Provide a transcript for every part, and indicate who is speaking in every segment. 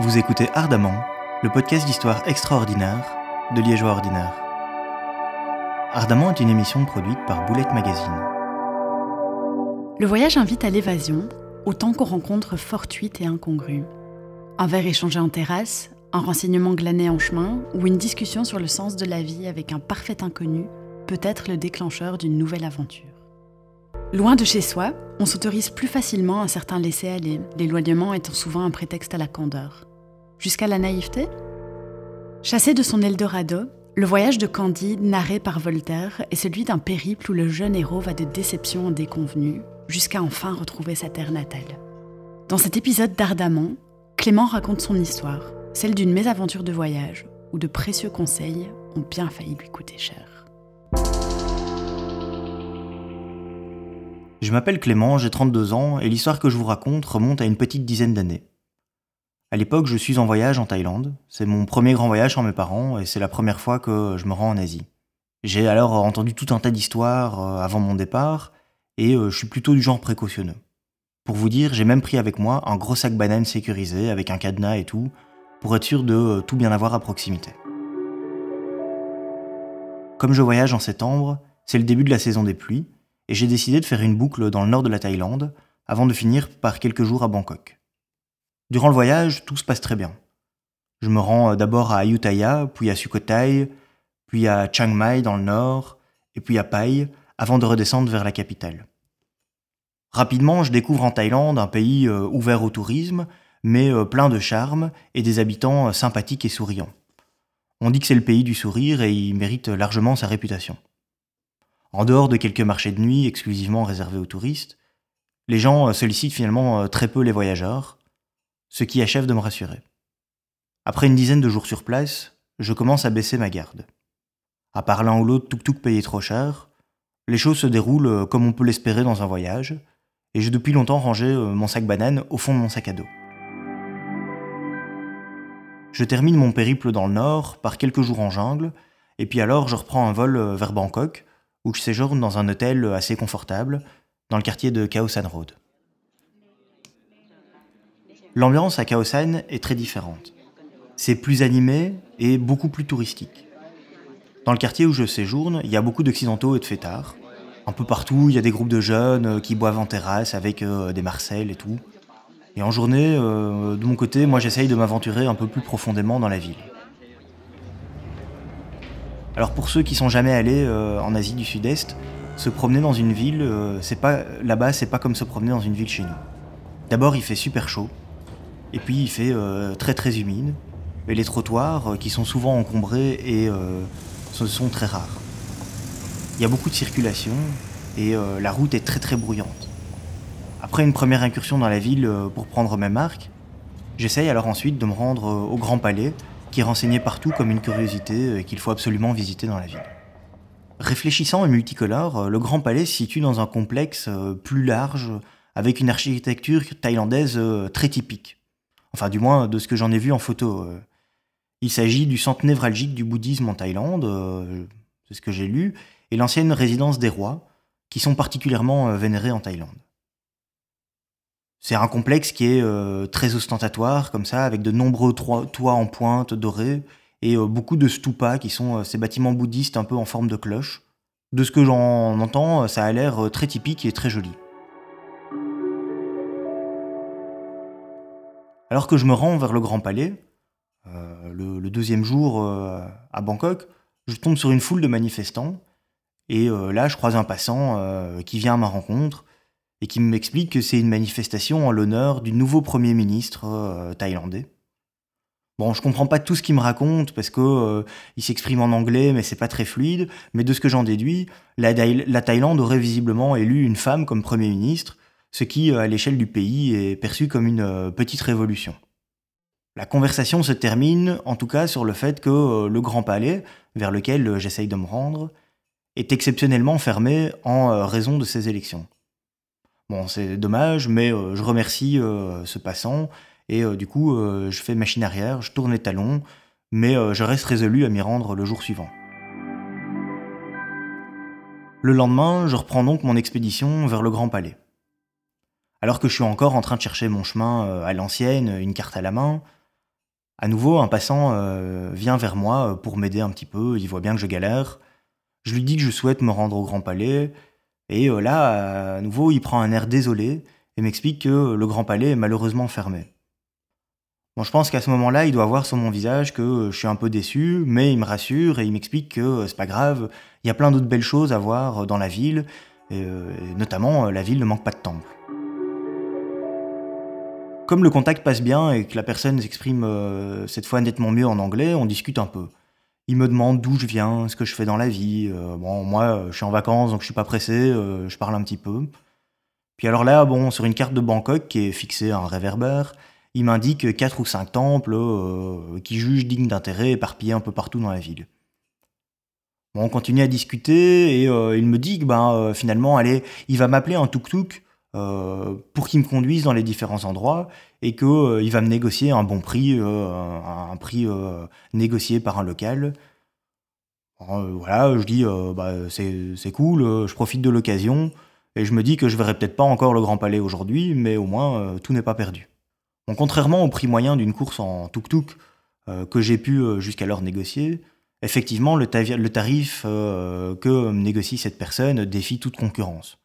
Speaker 1: Vous écoutez Ardemment, le podcast d'histoire extraordinaire de Liégeois ordinaire. Ardemment est une émission produite par Boulette Magazine.
Speaker 2: Le voyage invite à l'évasion, autant qu'on rencontre fortuite et incongrue. Un verre échangé en terrasse, un renseignement glané en chemin ou une discussion sur le sens de la vie avec un parfait inconnu peut être le déclencheur d'une nouvelle aventure. Loin de chez soi, on s'autorise plus facilement un certain laisser-aller, l'éloignement étant souvent un prétexte à la candeur. Jusqu'à la naïveté? Chassé de son Eldorado, le voyage de Candide, narré par Voltaire, est celui d'un périple où le jeune héros va de déception en déconvenue, jusqu'à enfin retrouver sa terre natale. Dans cet épisode d'Ardamont, Clément raconte son histoire, celle d'une mésaventure de voyage, où de précieux conseils ont bien failli lui coûter cher.
Speaker 1: Je m'appelle Clément, j'ai 32 ans et l'histoire que je vous raconte remonte à une petite dizaine d'années. À l'époque, je suis en voyage en Thaïlande. C'est mon premier grand voyage sans mes parents et c'est la première fois que je me rends en Asie. J'ai alors entendu tout un tas d'histoires euh, avant mon départ et euh, je suis plutôt du genre précautionneux. Pour vous dire, j'ai même pris avec moi un gros sac banane sécurisé avec un cadenas et tout pour être sûr de euh, tout bien avoir à proximité. Comme je voyage en septembre, c'est le début de la saison des pluies et j'ai décidé de faire une boucle dans le nord de la Thaïlande avant de finir par quelques jours à Bangkok. Durant le voyage, tout se passe très bien. Je me rends euh, d'abord à Ayutthaya, puis à Sukhothai, puis à Chiang Mai dans le nord, et puis à Pai, avant de redescendre vers la capitale. Rapidement, je découvre en Thaïlande un pays euh, ouvert au tourisme, mais euh, plein de charme et des habitants sympathiques et souriants. On dit que c'est le pays du sourire et il mérite largement sa réputation. En dehors de quelques marchés de nuit exclusivement réservés aux touristes, les gens euh, sollicitent finalement euh, très peu les voyageurs, ce qui achève de me rassurer. Après une dizaine de jours sur place, je commence à baisser ma garde. À part l'un ou l'autre tuk-tuk payé trop cher, les choses se déroulent euh, comme on peut l'espérer dans un voyage, et j'ai depuis longtemps rangé mon sac banane au fond de mon sac à dos. Je termine mon périple dans le nord par quelques jours en jungle, et puis alors je reprends un vol vers Bangkok, où je séjourne dans un hôtel assez confortable, dans le quartier de San Road. L'ambiance à San est très différente. C'est plus animé et beaucoup plus touristique. Dans le quartier où je séjourne, il y a beaucoup d'occidentaux et de fêtards. Un peu partout, il y a des groupes de jeunes qui boivent en terrasse avec euh, des marcelles et tout. Et en journée, euh, de mon côté, moi j'essaye de m'aventurer un peu plus profondément dans la ville. Alors pour ceux qui sont jamais allés euh, en Asie du Sud-Est, se promener dans une ville, euh, c'est pas là-bas, c'est pas comme se promener dans une ville chez nous. D'abord, il fait super chaud, et puis il fait euh, très très humide, et les trottoirs, qui sont souvent encombrés et ce sont très rares. Il y a beaucoup de circulation et la route est très très bruyante. Après une première incursion dans la ville pour prendre mes marques, j'essaye alors ensuite de me rendre au Grand Palais qui est renseigné partout comme une curiosité et qu'il faut absolument visiter dans la ville. Réfléchissant et multicolore, euh, le Grand Palais se situe dans un complexe euh, plus large, avec une architecture thaïlandaise euh, très typique. Enfin, du moins, de ce que j'en ai vu en photo. Il s'agit du centre névralgique du bouddhisme en Thaïlande, c'est ce que j'ai lu, et l'ancienne résidence des rois, qui sont particulièrement vénérés en Thaïlande. C'est un complexe qui est euh, très ostentatoire, comme ça, avec de nombreux toits en pointe dorés et euh, beaucoup de stupas qui sont euh, ces bâtiments bouddhistes un peu en forme de cloche. De ce que j'en entends, ça a l'air très typique et très joli. Alors que je me rends vers le Grand Palais, le, le, deuxième jour à Bangkok, je tombe sur une foule de manifestants et là je croise un passant qui vient à ma rencontre et qui m'explique que c'est une manifestation en l'honneur du nouveau Premier ministre euh, thaïlandais. Bon, je comprends pas tout ce qu'il me raconte parce que euh, il s'exprime en anglais, mais c'est pas très fluide. Mais de ce que j'en déduis, la, la, Thaïlande aurait visiblement élu une femme comme Premier ministre, ce qui, euh, à l'échelle du pays, est perçu comme une petite révolution. La conversation se termine, en tout cas, sur le fait que le Grand Palais, vers lequel j'essaye de me rendre, est exceptionnellement fermé en raison de ces élections. Bon, c'est dommage, mais euh, je remercie euh, ce passant. Et euh, du coup, je fais machine arrière, je tourne les talons, mais je reste résolu à m'y rendre le jour suivant. Le lendemain, je reprends donc mon expédition vers le Grand Palais. Alors que je suis encore en train de chercher mon chemin à l'ancienne, une carte à la main, À nouveau, un passant vient vers moi pour m'aider un petit peu, il voit bien que je galère. Je lui dis que je souhaite me rendre au Grand Palais, et là, à nouveau, il prend un air désolé et m'explique que le Grand Palais est malheureusement fermé. Bon, je pense qu'à ce moment-là, il doit voir sur mon visage que je suis un peu déçu, mais il me rassure et il m'explique que c'est pas grave, il y a plein d'autres belles choses à voir dans la ville, et, euh, notamment la ville ne manque pas de temple. Comme le contact passe bien et que la personne s'exprime euh, cette fois nettement mieux en anglais, on discute un peu. Il me demande d'où je viens, ce que je fais dans la vie. Euh, bon, moi, je suis en vacances, donc je suis pas pressé, je parle un petit peu. Puis alors là, bon, sur une carte de Bangkok qui est fixée à un réverbère, il m'indique quatre ou cinq temples euh, qui jugent dignes d'intérêt éparpillés un peu partout dans la ville. Bon, on continue à discuter et euh, il me dit que ben, euh, finalement, allez, il va m'appeler un tuk-tuk pour qu'il me conduise dans les différents endroits et qu'il va me négocier un bon prix, un prix négocié par un local. voilà, je dis, bah, c'est cool, je profite de l'occasion et je me dis que je verrai peut-être pas encore le Grand Palais aujourd'hui, mais au moins tout n'est pas perdu contrairement au prix moyen d'une course en tuk-tuk euh, que j'ai pu euh, jusqu'alors négocier, effectivement, le, tarif euh, que négocie cette personne défie toute concurrence.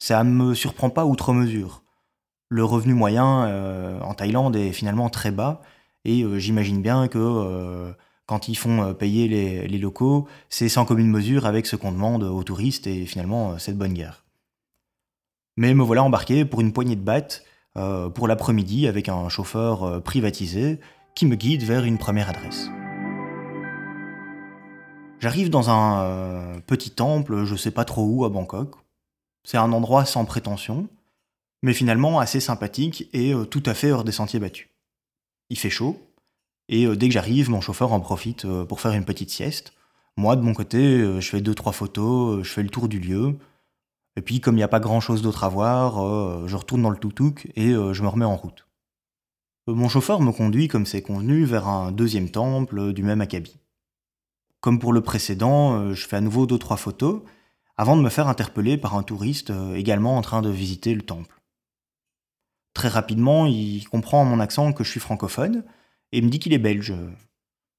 Speaker 1: Ça ne me surprend pas outre mesure. Le revenu moyen en Thaïlande est finalement très bas et j'imagine bien que quand ils font payer les, locaux, c'est sans commune mesure avec ce qu'on demande aux touristes et finalement cette bonne guerre. Mais me voilà embarqué pour une poignée de battes euh, pour l'après-midi avec un chauffeur euh, privatisé qui me guide vers une première adresse. J'arrive dans un euh, petit temple, je sais pas trop où à Bangkok. C'est un endroit sans prétention, mais finalement assez sympathique et tout à fait hors des sentiers battus. Il fait chaud, et dès que j'arrive, mon chauffeur en profite pour faire une petite sieste. Moi, de mon côté, je fais deux trois photos, je fais le tour du lieu, et puis, comme il n'y a pas grand chose d'autre à voir, euh, je retourne dans le tuk et euh, je me remets en route. Euh, mon chauffeur me conduit, comme c'est convenu, vers un deuxième temple du même acabit. Comme pour le précédent, je fais à nouveau deux trois photos avant de me faire interpeller par un touriste également en train de visiter le temple. Très rapidement, il comprend mon accent que je suis francophone et me dit qu'il est belge.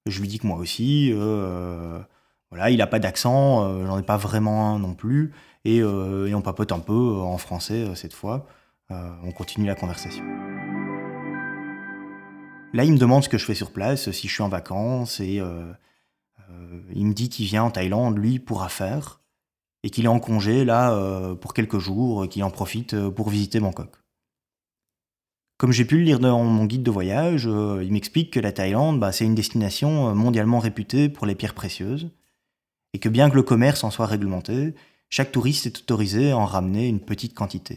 Speaker 1: Je lui dis que moi aussi, voilà, il n'a pas d'accent, j'en ai pas vraiment un non plus. Euh, et, on papote un peu euh, en français euh, cette fois. on continue la conversation. Là, il me demande ce que je fais sur place, si je suis en vacances, et il me dit qu'il vient en Thaïlande, lui, pour affaires, et qu'il est en congé, là, pour quelques jours, qu'il en profite pour visiter Bangkok. Comme j'ai pu le lire dans mon guide de voyage, il m'explique que la Thaïlande, bah, c'est une destination mondialement réputée pour les pierres précieuses, et que bien que le commerce en soit réglementé, chaque touriste est autorisé à en ramener une petite quantité.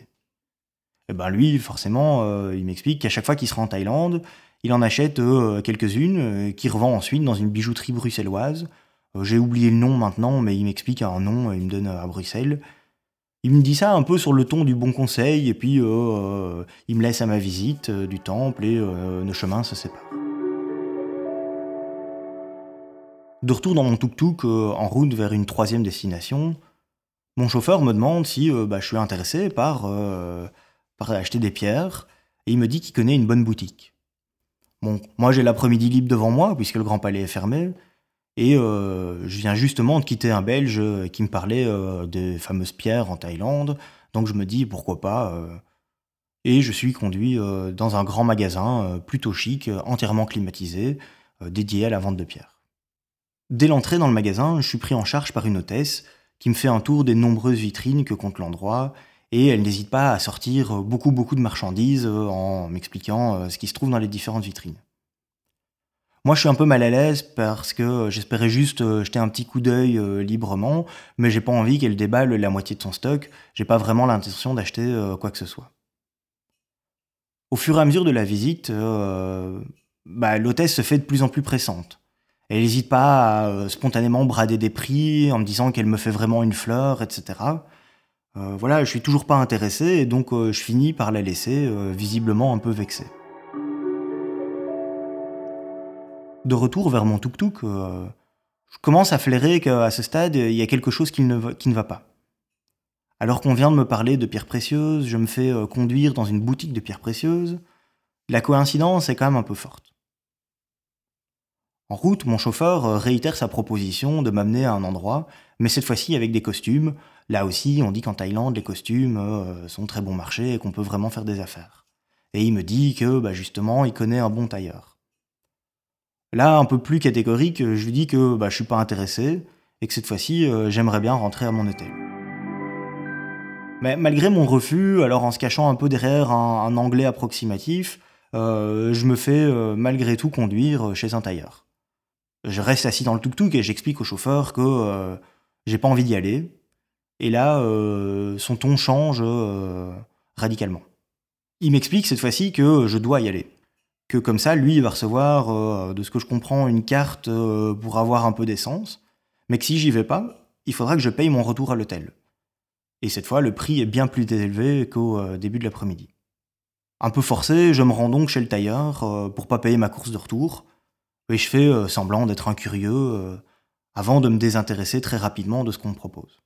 Speaker 1: Et eh ben lui, forcément, euh, il m'explique qu'à chaque fois qu'il sera en Thaïlande, il en achète euh, quelques-unes, euh, qu'il revend ensuite dans une bijouterie bruxelloise. J'ai oublié le nom maintenant, mais il m'explique un nom, il me donne à Bruxelles. Il me dit ça un peu sur le ton du bon conseil, et puis il me laisse à ma visite du temple et nos chemins se séparent. De retour dans mon tuk-tuk en route vers une troisième destination, mon chauffeur me demande si euh, bah, je suis intéressé par, euh, par acheter des pierres, et il me dit qu'il connaît une bonne boutique. Bon, moi j'ai l'après-midi libre devant moi, puisque le Grand Palais est fermé, et euh, je viens justement de quitter un Belge qui me parlait des fameuses pierres en Thaïlande, donc je me dis pourquoi pas. et je suis conduit dans un grand magasin plutôt chic, entièrement climatisé, dédié à la vente de pierres. Dès l'entrée dans le magasin, je suis pris en charge par une hôtesse qui me fait un tour des nombreuses vitrines que compte l'endroit, et elle n'hésite pas à sortir beaucoup beaucoup de marchandises euh, en m'expliquant euh, ce qui se trouve dans les différentes vitrines. Moi, je suis un peu mal à l'aise parce que j'espérais juste euh, jeter un petit coup d'œil librement, mais j'ai pas envie qu'elle déballe la moitié de son stock. J'ai pas vraiment l'intention d'acheter quoi que ce soit. Au fur et à mesure de la visite, bah, l'hôtesse se fait de plus en plus pressante. Elle n'hésite pas à euh, spontanément brader des prix en me disant qu'elle me fait vraiment une fleur, etc. Euh, voilà, je suis toujours pas intéressé et donc euh, je finis par la laisser, visiblement un peu vexée. De retour vers mon tuk-tuk, je commence à flairer qu'à ce stade, il y a quelque chose qui ne, va, pas. Alors qu'on vient de me parler de pierres précieuses, je me fais conduire dans une boutique de pierres précieuses. La coïncidence est quand même un peu forte. En route, mon chauffeur euh, réitère sa proposition de m'amener à un endroit, mais cette fois-ci avec des costumes. Là aussi, on dit qu'en Thaïlande, les costumes euh, sont très bon marché et qu'on peut vraiment faire des affaires. Et il me dit que, bah, justement, il connaît un bon tailleur. Là, un peu plus catégorique, je lui dis que bah, je suis pas intéressé et que cette fois-ci, euh, j'aimerais bien rentrer à mon hôtel. Mais malgré mon refus, alors en se cachant un peu derrière un, anglais approximatif, je me fais malgré tout conduire chez un tailleur je reste assis dans le tuk-tuk et j'explique au chauffeur que euh, j'ai pas envie d'y aller. Et là, euh, son ton change euh, radicalement. Il m'explique cette fois-ci que je dois y aller. Que comme ça, lui, il va recevoir, de ce que je comprends, une carte pour avoir un peu d'essence. Mais que si j'y vais pas, il faudra que je paye mon retour à l'hôtel. Et cette fois, le prix est bien plus élevé qu'au début de l'après-midi. Un peu forcé, je me rends donc chez le tailleur pour pas payer ma course de retour et je fais euh, semblant d'être un curieux euh, avant de me désintéresser très rapidement de ce qu'on me propose.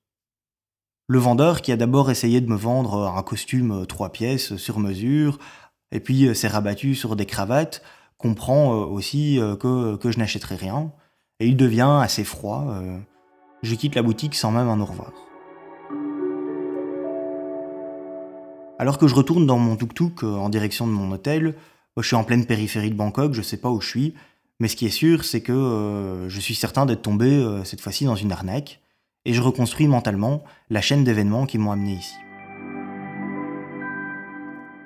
Speaker 1: Le vendeur, qui a d'abord essayé de me vendre euh, un costume trois pièces sur mesure, et puis s'est rabattu sur des cravates, comprend aussi que, que je n'achèterai rien, et il devient assez froid. Je quitte la boutique sans même un au revoir. Alors que je retourne dans mon tuk-tuk en direction de mon hôtel, je suis en pleine périphérie de Bangkok, je sais pas où je suis, mais ce qui est sûr, c'est que euh, je suis certain d'être tombé euh, cette fois-ci dans une arnaque, et je reconstruis mentalement la chaîne d'événements qui m'ont amené ici.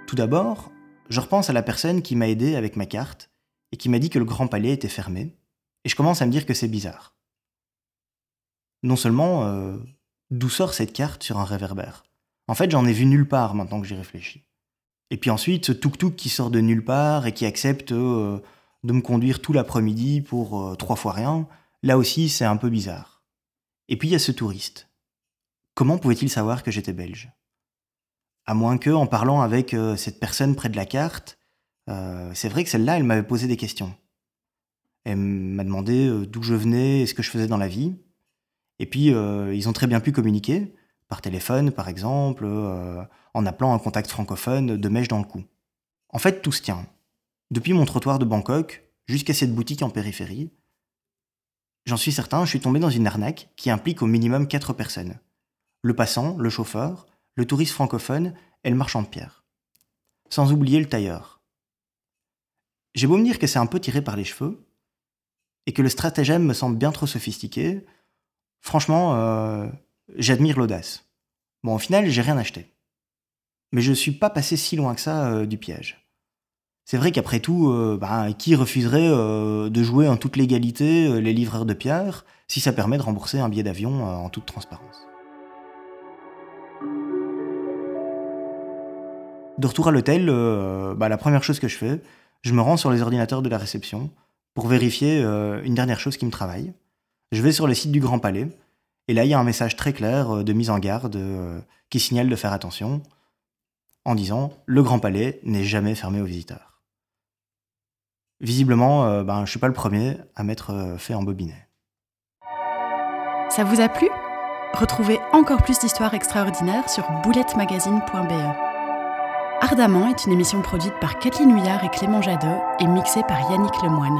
Speaker 1: Tout d'abord, je repense à la personne qui m'a aidé avec ma carte et qui m'a dit que le Grand Palais était fermé, et je commence à me dire que c'est bizarre. Non seulement, euh, d'où sort cette carte sur un réverbère? En fait, j'en ai vu nulle part maintenant que j'y réfléchis. Et puis ensuite, ce tuk-tuk qui sort de nulle part et qui accepte de me conduire tout l'après-midi pour euh, trois fois rien, là aussi c'est un peu bizarre. Et puis il y a ce touriste. Comment pouvait-il savoir que j'étais belge? À moins que, en parlant avec euh, cette personne près de la carte, euh, c'est vrai que celle-là, elle m'avait posé des questions. Elle m'a demandé d'où je venais et ce que je faisais dans la vie. Et puis, ils ont très bien pu communiquer, par téléphone par exemple, en appelant un contact francophone de mèche dans le cou. En fait, tout se tient. Depuis mon trottoir de Bangkok jusqu'à cette boutique en périphérie, j'en suis certain, je suis tombé dans une arnaque qui implique au minimum quatre personnes. Le passant, le chauffeur, le touriste francophone et le marchand de pierre. Sans oublier le tailleur. J'ai beau me dire que c'est un peu tiré par les cheveux, et que le stratagème me semble bien trop sophistiqué, franchement, euh, j'admire l'audace. Bon, au final, j'ai rien acheté. Mais je ne suis pas passé si loin que ça euh, du piège. C'est vrai qu'après tout, euh, bah, qui refuserait de jouer en toute légalité les livreurs de pierre si ça permet de rembourser un billet d'avion en toute transparence? De retour à l'hôtel, bah, la première chose que je fais, je me rends sur les ordinateurs de la réception pour vérifier une dernière chose qui me travaille. Je vais sur le site du Grand Palais, et là il y a un message très clair de mise en garde qui signale de faire attention en disant Le Grand Palais n'est jamais fermé aux visiteurs. Visiblement, euh, ben, je suis pas le premier à m'être euh, fait embobiner.
Speaker 2: Ça vous a plu? Retrouvez encore plus d'histoires extraordinaires sur boulettemagazine.be. Ardemment est une émission produite par Kathleen Huyard et Clément Jadot et mixée par Yannick Lemoine.